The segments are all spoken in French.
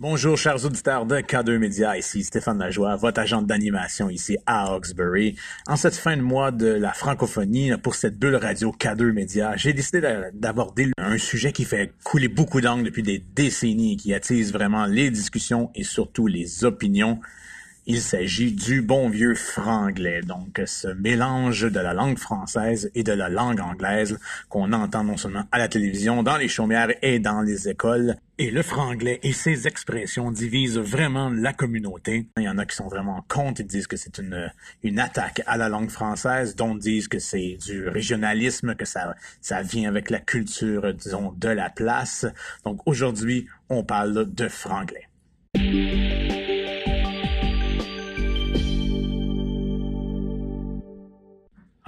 Bonjour, chers auditeurs de K2 Média. Ici Stéphane Lajoie, votre agent d'animation ici à Hawkesbury. En cette fin de mois de la francophonie, pour cette bulle radio K2 Média, j'ai décidé d'aborder un sujet qui fait couler beaucoup d'angles depuis des décennies, qui attise vraiment les discussions et surtout les opinions. Il s'agit du bon vieux franglais, donc ce mélange de la langue française et de la langue anglaise qu'on entend non seulement à la télévision, dans les chaumières et dans les écoles. Et le franglais et ses expressions divisent vraiment la communauté. Il y en a qui sont vraiment contre, ils disent que c'est une, une attaque à la langue française, d'autres disent que c'est du régionalisme, que ça, ça vient avec la culture, disons, de la place. Donc aujourd'hui, on parle de franglais.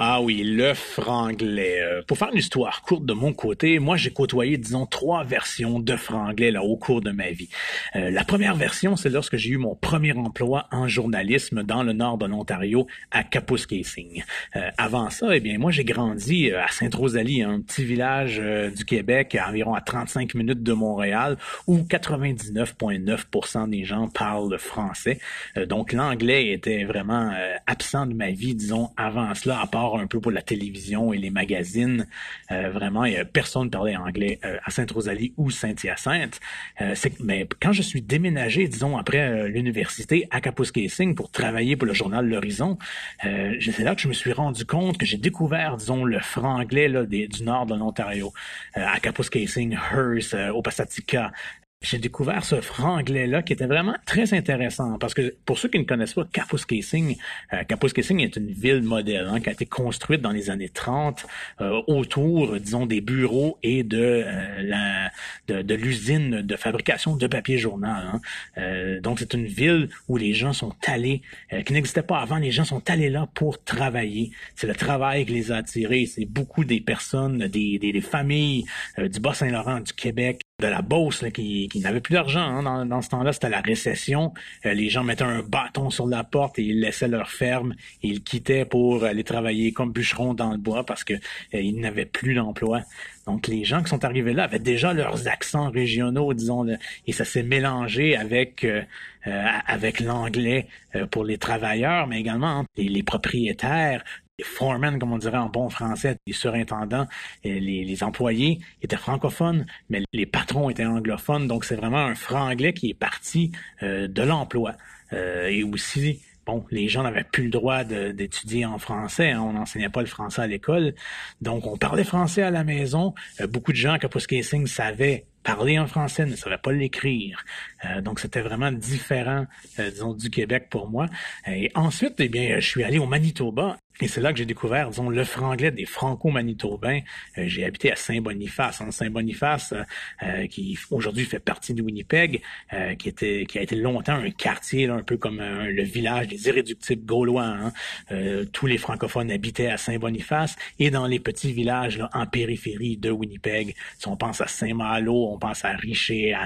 Ah oui, le franglais. Euh, pour faire une histoire courte de mon côté, moi j'ai côtoyé, disons, trois versions de franglais là au cours de ma vie. Euh, la première version, c'est lorsque j'ai eu mon premier emploi en journalisme dans le nord de l'Ontario à Kapuskasing. Euh, avant ça, eh bien, moi j'ai grandi à Sainte-Rosalie, un petit village du Québec, environ à 35 minutes de Montréal, où 99,9% des gens parlent français. donc l'anglais était vraiment absent de ma vie, disons, avant cela, à part un peu pour la télévision et les magazines. Euh, vraiment, a personne parlait anglais euh, à Sainte-Rosalie ou Saint-Hyacinthe. Euh, mais quand je suis déménagé, disons, après l'université à Kapuskasing pour travailler pour le journal L'Horizon, c'est là que je me suis rendu compte que j'ai découvert, disons, le franglais là, du nord de l'Ontario, à Kapuskasing, Hearst, au Passatica, j'ai découvert ce franglais-là qui était vraiment très intéressant parce que pour ceux qui ne connaissent pas Kapuskasing, euh, Kapuskasing est une ville modèle hein, qui a été construite dans les années 30 euh, autour, disons, des bureaux et de euh, la de, l'usine de fabrication de papier journal. Hein. Euh, donc c'est une ville où les gens sont allés, qui n'existait pas avant, les gens sont allés là pour travailler. C'est le travail qui les a attirés. C'est beaucoup des personnes, des, des, des familles du Bas-Saint-Laurent, du Québec, de la Beauce qui, qui n'avait plus d'argent. Hein. Dans, ce temps-là, c'était la récession. Euh, les gens mettaient un bâton sur la porte et ils laissaient leur ferme et ils quittaient pour aller travailler comme bûcherons dans le bois parce que euh, ils n'avaient plus d'emploi. Donc les gens qui sont arrivés là avaient déjà leurs accents régionaux, disons, et ça s'est mélangé avec euh, avec l'anglais pour les travailleurs, mais également les propriétaires les foremen, comme on dirait en bon français, les surintendants, les, les, employés étaient francophones, mais les patrons étaient anglophones. Donc, c'est vraiment un franglais qui est parti euh, de l'emploi. Euh, et aussi, bon, les gens n'avaient plus le droit d'étudier en français. Hein, on n'enseignait pas le français à l'école. Donc, on parlait français à la maison. Euh, beaucoup de gens à Kapuskasing savaient parler en français, ne savaient pas l'écrire. Euh, donc, c'était vraiment différent, euh, disons, du Québec pour moi. Et ensuite, eh bien, je suis allé au Manitoba et c'est là que j'ai découvert, disons, le franglais des franco-manitobains. Euh, j'ai habité à Saint-Boniface. Hein. Saint-Boniface, qui aujourd'hui fait partie de Winnipeg, qui était, qui a été longtemps un quartier, un peu comme le village des irréductibles gaulois. Hein. tous les francophones habitaient à Saint-Boniface et dans les petits villages là, en périphérie de Winnipeg. Si on pense à Saint-Malo, on pense à Richer,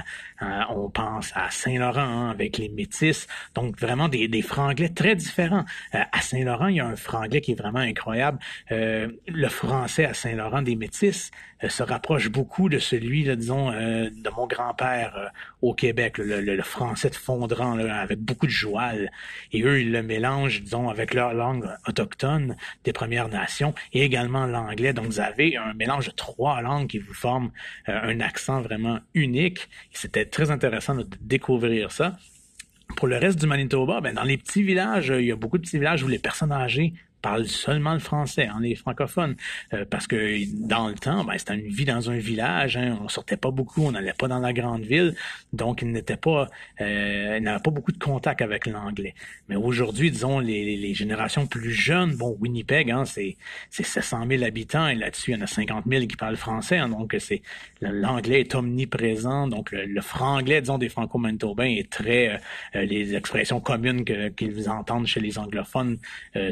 on pense à Saint-Laurent hein, avec les Métis. Donc vraiment des, des franglais très différents. Euh, à Saint-Laurent, il y a un franglais qui est vraiment incroyable. Euh, le français à Saint-Laurent des Métis euh, se rapproche beaucoup de celui, là, disons, de mon grand-père au Québec, le, français de Fondrant, avec beaucoup de joual. Et eux, ils le mélangent, disons, avec leur langue autochtone des Premières Nations et également l'anglais. Donc, vous avez un mélange de trois langues qui vous forment un accent vraiment unique. C'était très intéressant de découvrir ça. Pour le reste du Manitoba, ben, dans les petits villages, il y a beaucoup de petits villages où les personnes âgées parlent seulement le français, hein, les francophones, euh, parce que dans le temps, ben, c'était une vie dans un village, hein, on sortait pas beaucoup, on n'allait pas dans la grande ville, donc il n'était pas, euh, n'avait pas beaucoup de contact avec l'anglais. Mais aujourd'hui, disons, les, les, générations plus jeunes, bon, Winnipeg, hein, c'est, c'est 700 000 habitants, et là-dessus, il y en a 50 000 qui parlent français, hein, donc c'est l'anglais est omniprésent, donc le, franglais, disons, des franco-manitobains est très, euh, les expressions communes qu'ils entendent chez les anglophones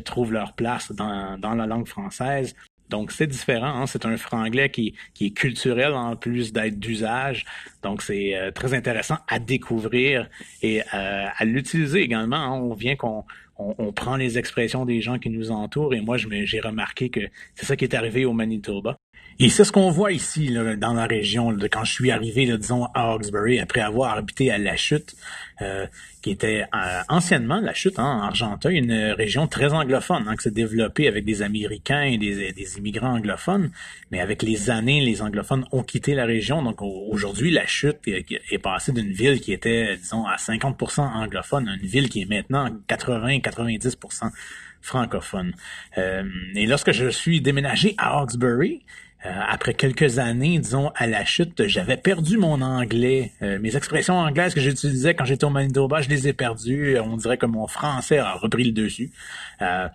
trouvent leur place dans, la langue française. Donc c'est différent, hein? c'est un franglais qui, qui est culturel en plus d'être d'usage. Donc c'est euh, très intéressant à découvrir et euh, à l'utiliser également. Hein. On vient qu'on on, prend les expressions des gens qui nous entourent et moi j'ai remarqué que c'est ça qui est arrivé au Manitoba. Et c'est ce qu'on voit ici là, dans la région. de quand je suis arrivé, là, disons, à Hawkesbury, après avoir habité à La Chute, euh, qui était euh, anciennement La Chute, hein, en Argenteuil, une région très anglophone, hein, qui s'est développée avec des Américains et des, des, immigrants anglophones. Mais avec les années, les anglophones ont quitté la région. Donc aujourd'hui, La Chute est, passée d'une ville qui était, disons, à 50% anglophone à une ville qui est maintenant 80-90% francophone. Euh, et lorsque je suis déménagé à Hawkesbury, après quelques années, disons, à la chute, j'avais perdu mon anglais. Euh, mes expressions anglaises que j'utilisais quand j'étais au Manitoba, je les ai perdues. On dirait que mon français a repris le dessus. Euh,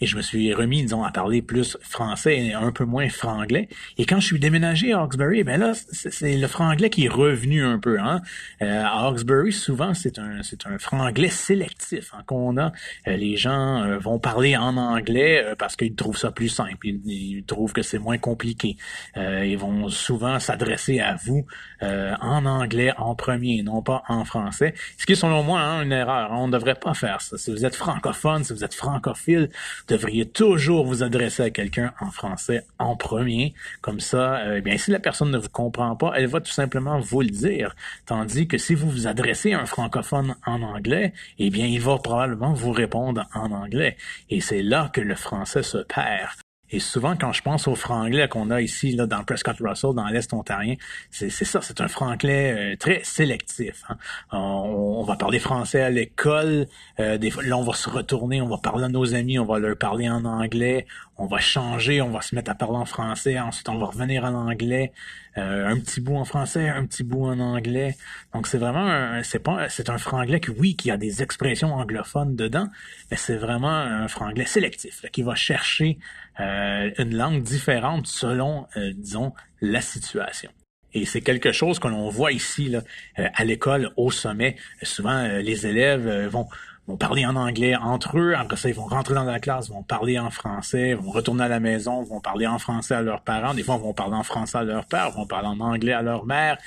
et je me suis remis, disons, à parler plus français et un peu moins franglais. Et quand je suis déménagé à Hawkesbury, ben là, c'est le franglais qui est revenu un peu. Hein? à Hawkesbury, souvent, c'est un, c'est un franglais sélectif hein, qu'on a. les gens vont parler en anglais parce qu'ils trouvent ça plus simple. ils trouvent que c'est moins compliqué. Euh, ils vont souvent s'adresser à vous euh, en anglais en premier, non pas en français. Ce qui est selon moi hein, une erreur. On ne devrait pas faire ça. Si vous êtes francophone, si vous êtes francophile, vous devriez toujours vous adresser à quelqu'un en français en premier. Comme ça, euh, bien si la personne ne vous comprend pas, elle va tout simplement vous le dire. Tandis que si vous vous adressez à un francophone en anglais, eh bien il va probablement vous répondre en anglais. Et c'est là que le français se perd. Et souvent, quand je pense au franglais qu'on a ici, là, dans Prescott Russell, dans l'Est ontarien, c'est ça, c'est un franglais euh, très sélectif. Hein. On, va parler français à l'école, euh, là, on va se retourner, on va parler à nos amis, on va leur parler en anglais, on va changer, on va se mettre à parler en français, ensuite on va revenir en anglais, euh, un petit bout en français, un petit bout en anglais. Donc c'est vraiment, c'est pas, c'est un franglais qui, oui, qui a des expressions anglophones dedans, mais c'est vraiment un franglais sélectif qui va chercher euh, une langue différente selon, euh, disons, la situation. Et c'est quelque chose que l'on voit ici là, à l'école au sommet. Souvent, les élèves vont vont parler en anglais entre eux. Après ça, ils vont rentrer dans la classe, vont parler en français, vont retourner à la maison, vont parler en français à leurs parents. Des fois, vont parler en français à leur père, vont parler en anglais à leur mère.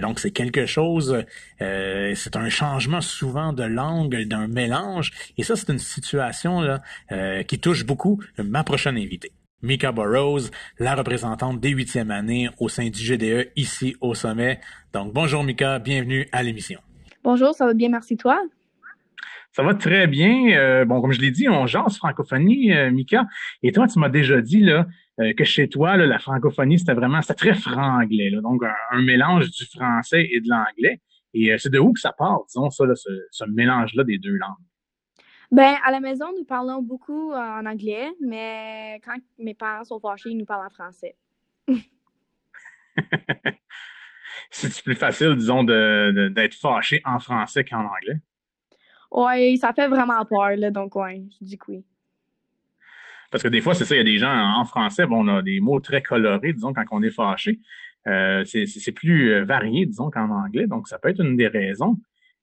donc, c'est quelque chose, euh, c'est un changement souvent de langue, d'un mélange. Et ça, c'est une situation là, euh, qui touche beaucoup ma prochaine invitée. Mika Burrows, la représentante des huitièmes années au sein du GDE ici au sommet. Donc, bonjour Mika, bienvenue à l'émission. Bonjour, ça va bien, merci toi? Ça va très bien. Euh, bon, comme je l'ai dit, on jase francophonie, euh, Mika. Et toi, tu m'as déjà dit là, euh, que chez toi, là, la francophonie, c'était vraiment, c'était très franglais. Là, donc, un, mélange du français et de l'anglais. Et c'est de où que ça part, disons, ça, là, ce, mélange-là des deux langues? Ben, à la maison, nous parlons beaucoup en anglais, mais quand mes parents sont fâchés, ils nous parlent en français. c'est plus facile, disons, d'être fâché en français qu'en anglais? Oui, ça fait vraiment peur, là, donc ouais, je dis que oui. Parce que des fois, c'est ça, il y a des gens en français, bon, on a des mots très colorés, disons, quand on est fâché. Euh, c'est plus euh, varié, disons, qu'en anglais, donc ça peut être une des raisons.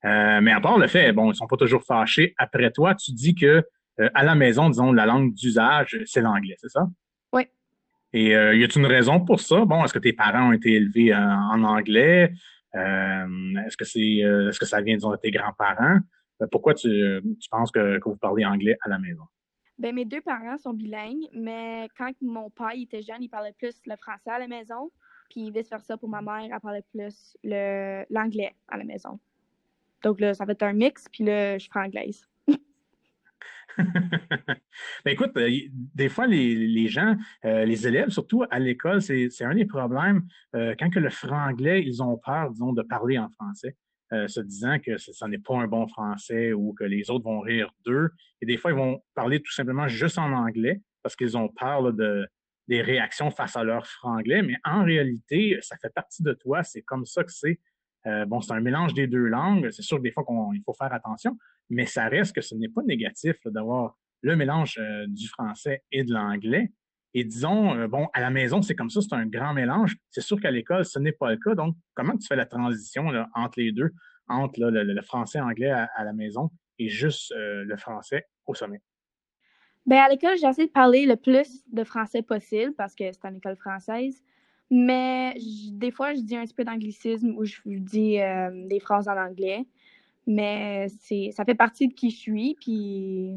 Euh, mais à part le fait, bon, ils sont pas toujours fâchés. Après toi, tu dis que à la maison, disons, la langue d'usage, c'est l'anglais, c'est ça? Oui. Et y a-t-il une raison pour ça? Bon, est-ce que tes parents ont été élevés en, anglais? est-ce que c'est est-ce que ça vient, disons, de tes grands-parents? Euh, pourquoi tu, penses que, vous parlez anglais à la maison? Ben, mes deux parents sont bilingues, mais quand mon père était jeune, il parlait plus le français à la maison, puis vice-versa pour ma mère, elle parlait plus l'anglais à la maison. Donc là, ça va être un mix, puis là, je anglaise. ben écoute, euh, des fois, les, gens, euh, les élèves, surtout à l'école, c'est un des problèmes. quand que le franglais, ils ont peur, disons, de parler en français. Euh, se disant que ce n'est pas un bon français ou que les autres vont rire d'eux. Et des fois, ils vont parler tout simplement juste en anglais parce qu'ils ont peur de, des réactions face à leur franglais. Mais en réalité, ça fait partie de toi. C'est comme ça que c'est. Euh, bon, c'est un mélange des deux langues. C'est sûr que des fois, il faut faire attention, mais ça reste que ce n'est pas négatif d'avoir le mélange euh, du français et de l'anglais. Et disons, bon, à la maison, c'est comme ça, c'est un grand mélange. C'est sûr qu'à l'école, ce n'est pas le cas. Donc, comment tu fais la transition entre les deux, entre le, français anglais à, la maison et juste euh, le français au sommet? Ben, à l'école, j'essaie de parler le plus de français possible parce que c'est une école française. Mais des fois, je dis un petit peu d'anglicisme ou je dis euh, des phrases en anglais. mais c'est ça fait partie de qui je suis, puis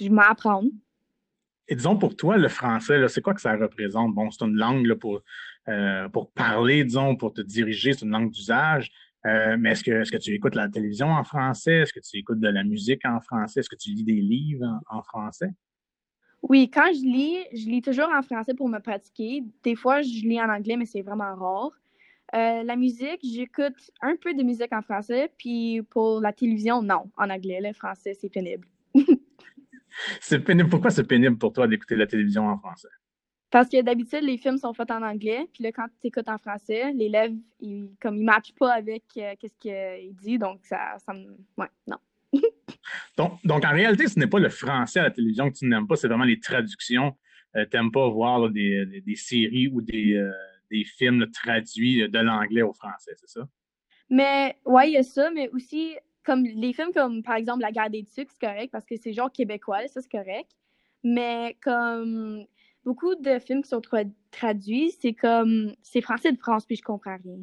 je m'apprends. Et disons pour toi, le français, c'est quoi que ça représente? Bon, c'est une langue pour, euh, pour parler, disons, pour te diriger, c'est une langue d'usage. Euh, mais est-ce que, est-ce que tu écoutes la télévision en français? Est-ce que tu écoutes de la musique en français? Est-ce que tu lis des livres en, français? Oui, quand je lis, je lis toujours en français pour me pratiquer. Des fois, je lis en anglais, mais c'est vraiment rare. Euh, la musique, j'écoute un peu de musique en français, puis pour la télévision, non, en anglais. Le français, c'est pénible. c'est pénible. Pourquoi c'est pénible pour toi d'écouter la télévision en français? Parce que d'habitude, les films sont faits en anglais, puis là, quand tu écoutes en français, l'élève, il, comme il matche pas avec euh, ce qu'il dit, donc ça, ça me... Ouais, non. Donc, donc, en réalité, ce n'est pas le français à la télévision que tu n'aimes pas, c'est vraiment les traductions. Euh, tu n'aimes pas voir des, des, séries ou des, euh, des films traduits de l'anglais au français, c'est ça? Mais, ouais, il y a ça, mais aussi, comme les films comme, par exemple, La guerre des tucs, c'est correct, parce que c'est genre québécois, ça, c'est correct. Mais comme beaucoup de films qui sont traduits, c'est comme c'est français de France, puis je comprends rien.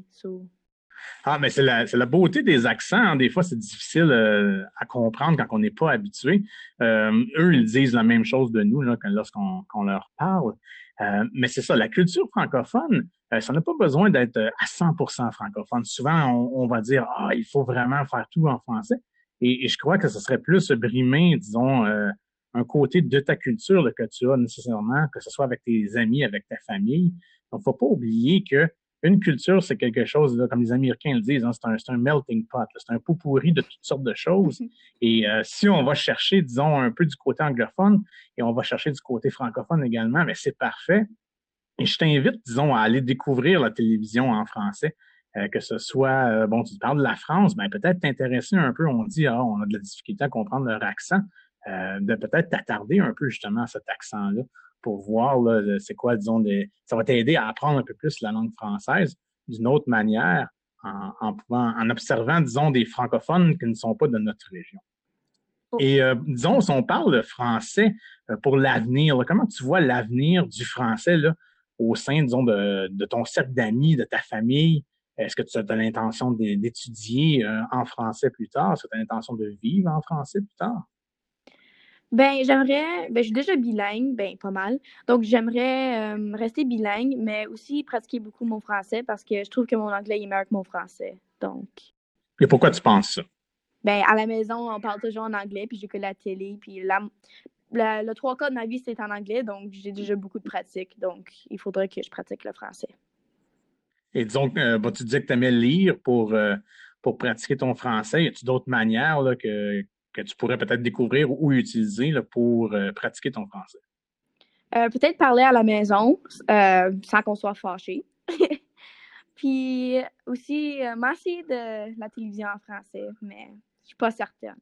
Ah, mais c'est la, la, beauté des accents. Hein. Des fois, c'est difficile euh, à comprendre quand on n'est pas habitué. Euh, eux, ils disent la même chose de nous lorsqu'on leur parle. Euh, mais c'est ça, la culture francophone, ça n'a pas besoin d'être à 100% francophone. Souvent, on, va dire, ah, il faut vraiment faire tout en français. Et, et je crois que ce serait plus brimer, disons, un côté de ta culture que tu as nécessairement, que ce soit avec tes amis, avec ta famille. Donc, faut pas oublier que une culture, c'est quelque chose, comme les Américains le disent, hein, c'est un, melting pot, c'est un pot pourri de toutes sortes de choses. Et euh, si on va chercher, disons, un peu du côté anglophone et on va chercher du côté francophone également, mais c'est parfait. Et je t'invite, disons, à aller découvrir la télévision en français. Euh, que ce soit, euh, bon, tu parles de la France, ben peut-être t'intéresser un peu. On dit, ah, on a de la difficulté à comprendre leur accent. De peut-être t'attarder un peu justement à cet accent-là pour voir c'est quoi, disons, des, ça va t'aider à apprendre un peu plus la langue française d'une autre manière en, en, pouvant, en observant, disons, des francophones qui ne sont pas de notre région. Oh. Et euh, disons, si on parle de français euh, pour l'avenir, comment tu vois l'avenir du français là, au sein, disons, de, de ton cercle d'amis, de ta famille? Est-ce que tu as l'intention d'étudier en français plus tard? Est-ce que tu as l'intention de vivre en français plus tard? Ben, j'aimerais, ben, je suis déjà bilingue, ben, pas mal. Donc, j'aimerais euh, rester bilingue, mais aussi pratiquer beaucoup mon français parce que je trouve que mon anglais est meilleur que mon français. Donc. Et pourquoi tu penses ça? Ben, à la maison, on parle toujours en anglais, puis j'écoute la télé, puis la, le trois quarts de ma vie, c'est en anglais, donc j'ai déjà beaucoup de pratique. Donc, il faudrait que je pratique le français. Et disons, euh, tu disais que tu aimais lire pour, euh, pour pratiquer ton français? Y a-t-il d'autres manières là, que, que tu pourrais peut-être découvrir ou utiliser pour euh, pratiquer ton français? Euh, peut-être parler à la maison euh, sans qu'on soit fâché. Puis aussi, masser de la télévision en français, mais je suis pas certaine.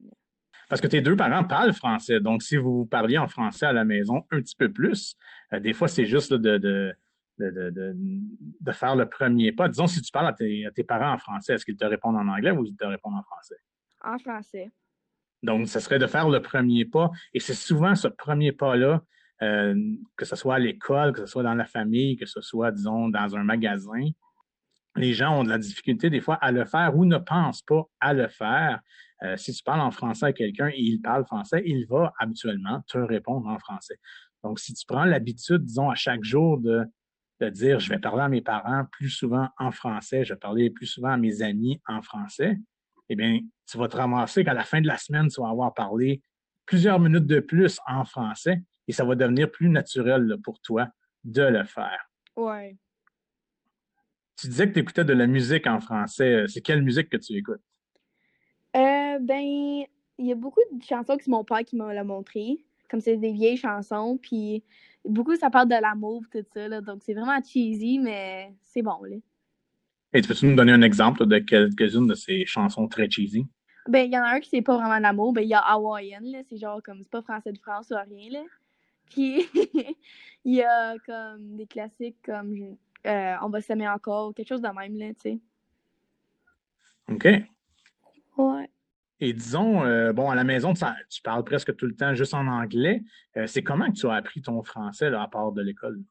Parce que tes deux parents parlent français. Donc, si vous parliez en français à la maison un petit peu plus, des fois, c'est juste de, de, de, faire le premier pas. Disons, si tu parles à tes, à tes parents en français, est-ce qu'ils te répondent en anglais ou ils te répondent en français? En français. Donc, ce serait de faire le premier pas. Et c'est souvent ce premier pas-là, euh, que ce soit à l'école, que ce soit dans la famille, que ce soit, disons, dans un magasin. Les gens ont de la difficulté des fois à le faire ou ne pensent pas à le faire. Euh, si tu parles en français à quelqu'un et il parle français, il va habituellement te répondre en français. Donc, si tu prends l'habitude, disons, à chaque jour de, de dire, je vais parler à mes parents plus souvent en français, je vais parler plus souvent à mes amis en français, eh bien, tu vas te ramasser qu'à la fin de la semaine, tu vas avoir parlé plusieurs minutes de plus en français et ça va devenir plus naturel pour toi de le faire. Ouais. Tu disais que tu écoutais de la musique en français. C'est quelle musique que tu écoutes? Euh, ben, il y a beaucoup de chansons que c'est mon père qui m'a montré. Comme c'est des vieilles chansons, puis beaucoup ça parle de l'amour, tout ça, là, donc c'est vraiment cheesy, mais c'est bon, là. Et tu peux-tu nous donner un exemple de quelques-unes de ces chansons très cheesy? Ben, il y en a un qui c'est pas vraiment l'amour. Ben, il y a Hawaiian, là. C'est genre comme, c'est pas français de France ou rien, là. Puis, il y a comme des classiques comme euh, On va s'aimer encore, quelque chose de même, là, tu sais. OK. Ouais. Et disons, euh, bon, à la maison, tu, parles presque tout le temps juste en anglais. Euh, c'est comment que tu as appris ton français là, à part de l'école?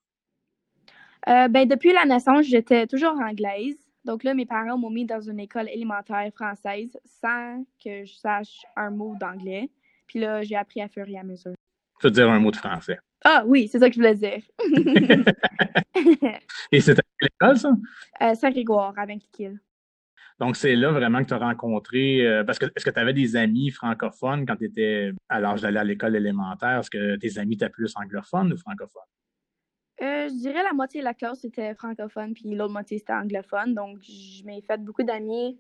ben, depuis la naissance, j'étais toujours anglaise. Donc là, mes parents m'ont mis dans une école élémentaire française sans que je sache un mot d'anglais. Puis là, j'ai appris à fur et à mesure. Tu veux dire un mot de français? Ah oui, c'est ça que je voulais dire. et c'était à l'école, ça? Euh, Saint-Grégoire, à Vainclikil. Donc, c'est là vraiment que tu as rencontré. Euh, parce que est-ce que tu avais des amis francophones quand tu étais à l'âge d'aller à l'école élémentaire? Est-ce que tes amis étaient plus anglophones ou francophones? Euh, je dirais la moitié de la classe était francophone, puis l'autre moitié c'était anglophone. Donc, je m'ai fait beaucoup d'amis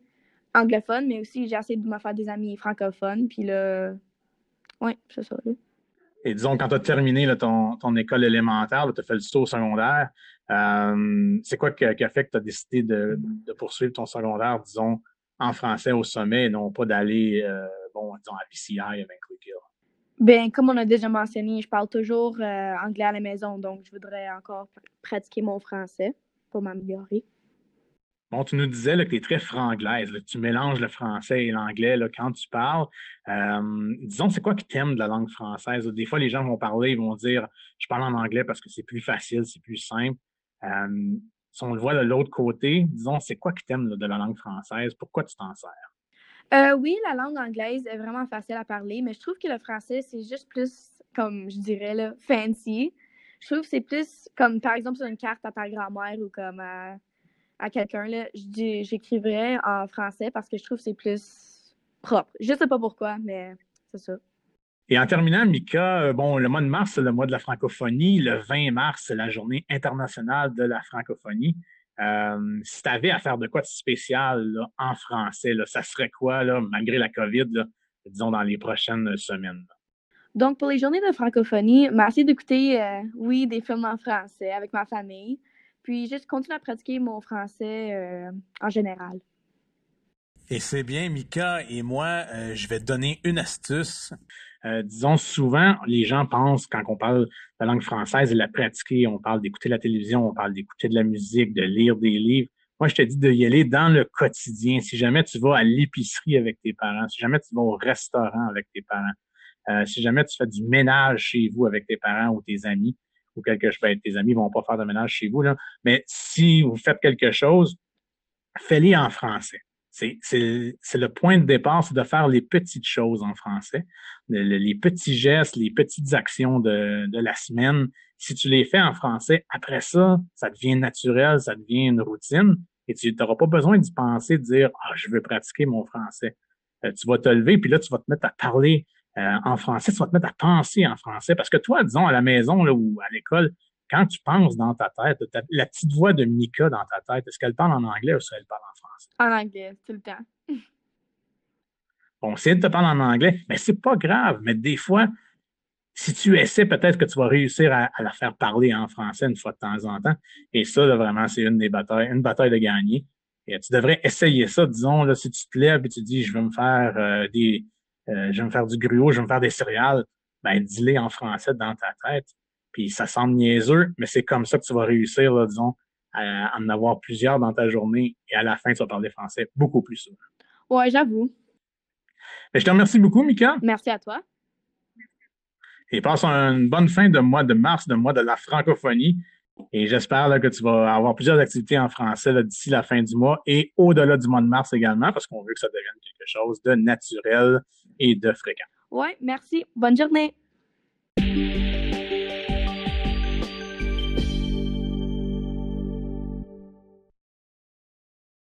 anglophones, mais aussi j'ai essayé de me faire des amis francophones. Puis là, oui, c'est ça. Et disons, quand tu as terminé ton, ton, école élémentaire, tu as fait le saut secondaire, euh, c'est quoi qui a, fait que tu as décidé de, poursuivre ton secondaire, disons, en français au sommet et non pas d'aller, euh, bon, disons, à PCI avec Quick Ben, comme on a déjà mentionné, je parle toujours euh, anglais à la maison, donc je voudrais encore pratiquer mon français pour m'améliorer. Bon, tu nous disais que tu es très franglaise, tu mélanges le français et l'anglais quand tu parles. Euh, disons, c'est quoi que tu aimes de la langue française? Des fois, les gens vont parler, ils vont dire Je parle en anglais parce que c'est plus facile, c'est plus simple. Euh, si on le voit de l'autre côté, disons, c'est quoi que tu aimes de la langue française? Pourquoi tu t'en sers? Euh, oui, la langue anglaise est vraiment facile à parler, mais je trouve que le français, c'est juste plus, comme je dirais, là, fancy. Je trouve que c'est plus comme, par exemple, sur une carte à ta grand-mère ou comme à quelqu'un, là, j'écrivrais en français parce que je trouve que c'est plus propre. Je sais pas pourquoi, mais c'est ça. Et en terminant, Mika, euh, bon, le mois de mars, c'est le mois de la francophonie. Le 20 mars, c'est la journée internationale de la francophonie. Euh, si tu avais à faire de quoi de spécial en français, là, ça serait quoi, là, malgré la COVID, disons, dans les prochaines semaines? Donc, pour les journées de francophonie, merci d'écouter, euh, oui, des films en français avec ma famille. Puis juste continuer à pratiquer mon français euh, en général. Et c'est bien, Mika et moi, euh, je vais te donner une astuce. Euh, disons, souvent, les gens pensent, quand on parle de la langue française et la pratiquer, on parle d'écouter la télévision, on parle d'écouter de la musique, de lire des livres. Moi, je te dis d'y aller dans le quotidien. Si jamais tu vas à l'épicerie avec tes parents, si jamais tu vas au restaurant avec tes parents, si jamais tu fais du ménage chez vous avec tes parents ou tes amis, ou quelque chose, ben, tes amis vont pas faire de ménage chez vous, là. Mais si vous faites quelque chose, fais-les en français. C'est le point de départ, c'est de faire les petites choses en français, les, petits gestes, les petites actions de, de la semaine. Si tu les fais en français, après ça, ça devient naturel, ça devient une routine et tu n'auras pas besoin d'y penser, de dire ah je veux pratiquer mon français. Euh, tu vas te lever puis là tu vas te mettre à parler euh, en français, tu vas te mettre à penser en français. Parce que toi, disons, à la maison là, ou à l'école, quand tu penses dans ta tête, la petite voix de Mika dans ta tête, est-ce qu'elle parle en anglais ou est-ce qu'elle parle en français? En anglais, tout le temps. bon, si elle te parle en anglais, mais c'est pas grave, mais des fois, si tu essaies, peut-être que tu vas réussir à, la faire parler en français une fois de temps en temps. Et ça, vraiment, c'est une des batailles, une bataille de gagner. Et tu devrais essayer ça, disons, là, si tu te lèves et tu dis, je veux me faire euh, des, euh, je vais me faire du gruau, je vais me faire des céréales, ben dis-les en français dans ta tête. Puis ça semble niaiseux, mais c'est comme ça que tu vas réussir, là, disons, à, en avoir plusieurs dans ta journée et à la fin, tu vas parler français beaucoup plus souvent. Ouais, j'avoue. Ben, je te remercie beaucoup, Mika. Merci à toi. Et passe une bonne fin de mois de mars, de mois de la francophonie. Et j'espère que tu vas avoir plusieurs activités en français d'ici la fin du mois et au-delà du mois de mars également, parce qu'on veut que ça devienne quelque chose de naturel et de fréquent. Oui, merci. Bonne journée.